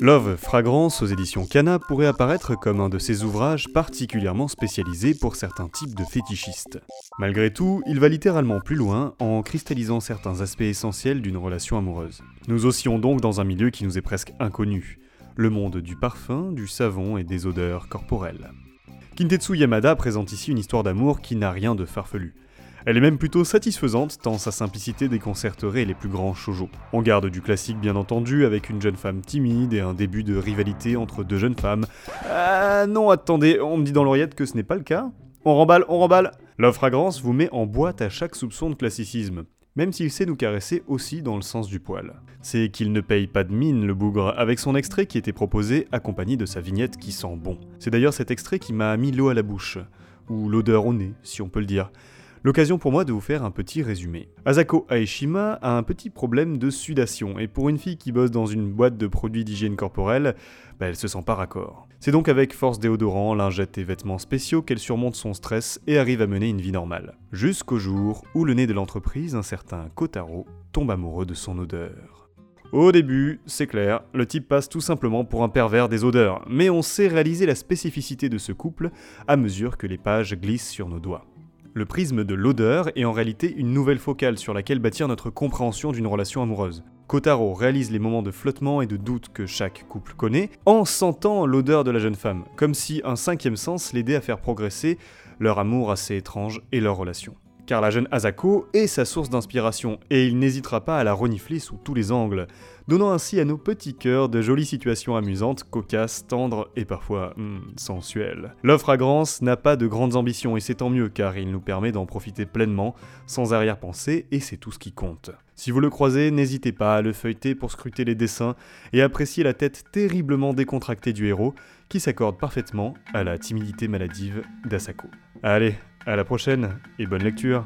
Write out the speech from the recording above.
Love Fragrance aux éditions Cana pourrait apparaître comme un de ces ouvrages particulièrement spécialisés pour certains types de fétichistes. Malgré tout, il va littéralement plus loin en cristallisant certains aspects essentiels d'une relation amoureuse. Nous oscillons donc dans un milieu qui nous est presque inconnu, le monde du parfum, du savon et des odeurs corporelles. Kintetsu Yamada présente ici une histoire d'amour qui n'a rien de farfelu. Elle est même plutôt satisfaisante tant sa simplicité déconcerterait les plus grands shoujo. On garde du classique bien entendu avec une jeune femme timide et un début de rivalité entre deux jeunes femmes. Ah non attendez, on me dit dans l'oreillette que ce n'est pas le cas. On remballe, on remballe Love Fragrance vous met en boîte à chaque soupçon de classicisme même s'il sait nous caresser aussi dans le sens du poil. C'est qu'il ne paye pas de mine, le bougre, avec son extrait qui était proposé accompagné de sa vignette qui sent bon. C'est d'ailleurs cet extrait qui m'a mis l'eau à la bouche, ou l'odeur au nez, si on peut le dire. L'occasion pour moi de vous faire un petit résumé. Asako Aeshima a un petit problème de sudation, et pour une fille qui bosse dans une boîte de produits d'hygiène corporelle, bah, elle se sent pas raccord. C'est donc avec force déodorant, lingettes et vêtements spéciaux qu'elle surmonte son stress et arrive à mener une vie normale. Jusqu'au jour où le nez de l'entreprise, un certain Kotaro, tombe amoureux de son odeur. Au début, c'est clair, le type passe tout simplement pour un pervers des odeurs, mais on sait réaliser la spécificité de ce couple à mesure que les pages glissent sur nos doigts. Le prisme de l'odeur est en réalité une nouvelle focale sur laquelle bâtir notre compréhension d'une relation amoureuse. Kotaro réalise les moments de flottement et de doute que chaque couple connaît en sentant l'odeur de la jeune femme, comme si un cinquième sens l'aidait à faire progresser leur amour assez étrange et leur relation. Car la jeune Asako est sa source d'inspiration et il n'hésitera pas à la renifler sous tous les angles, donnant ainsi à nos petits cœurs de jolies situations amusantes, cocasses, tendres et parfois hmm, sensuelles. Love Fragrance n'a pas de grandes ambitions et c'est tant mieux car il nous permet d'en profiter pleinement, sans arrière-pensée et c'est tout ce qui compte. Si vous le croisez, n'hésitez pas à le feuilleter pour scruter les dessins et apprécier la tête terriblement décontractée du héros qui s'accorde parfaitement à la timidité maladive d'Asako. Allez, à la prochaine et bonne lecture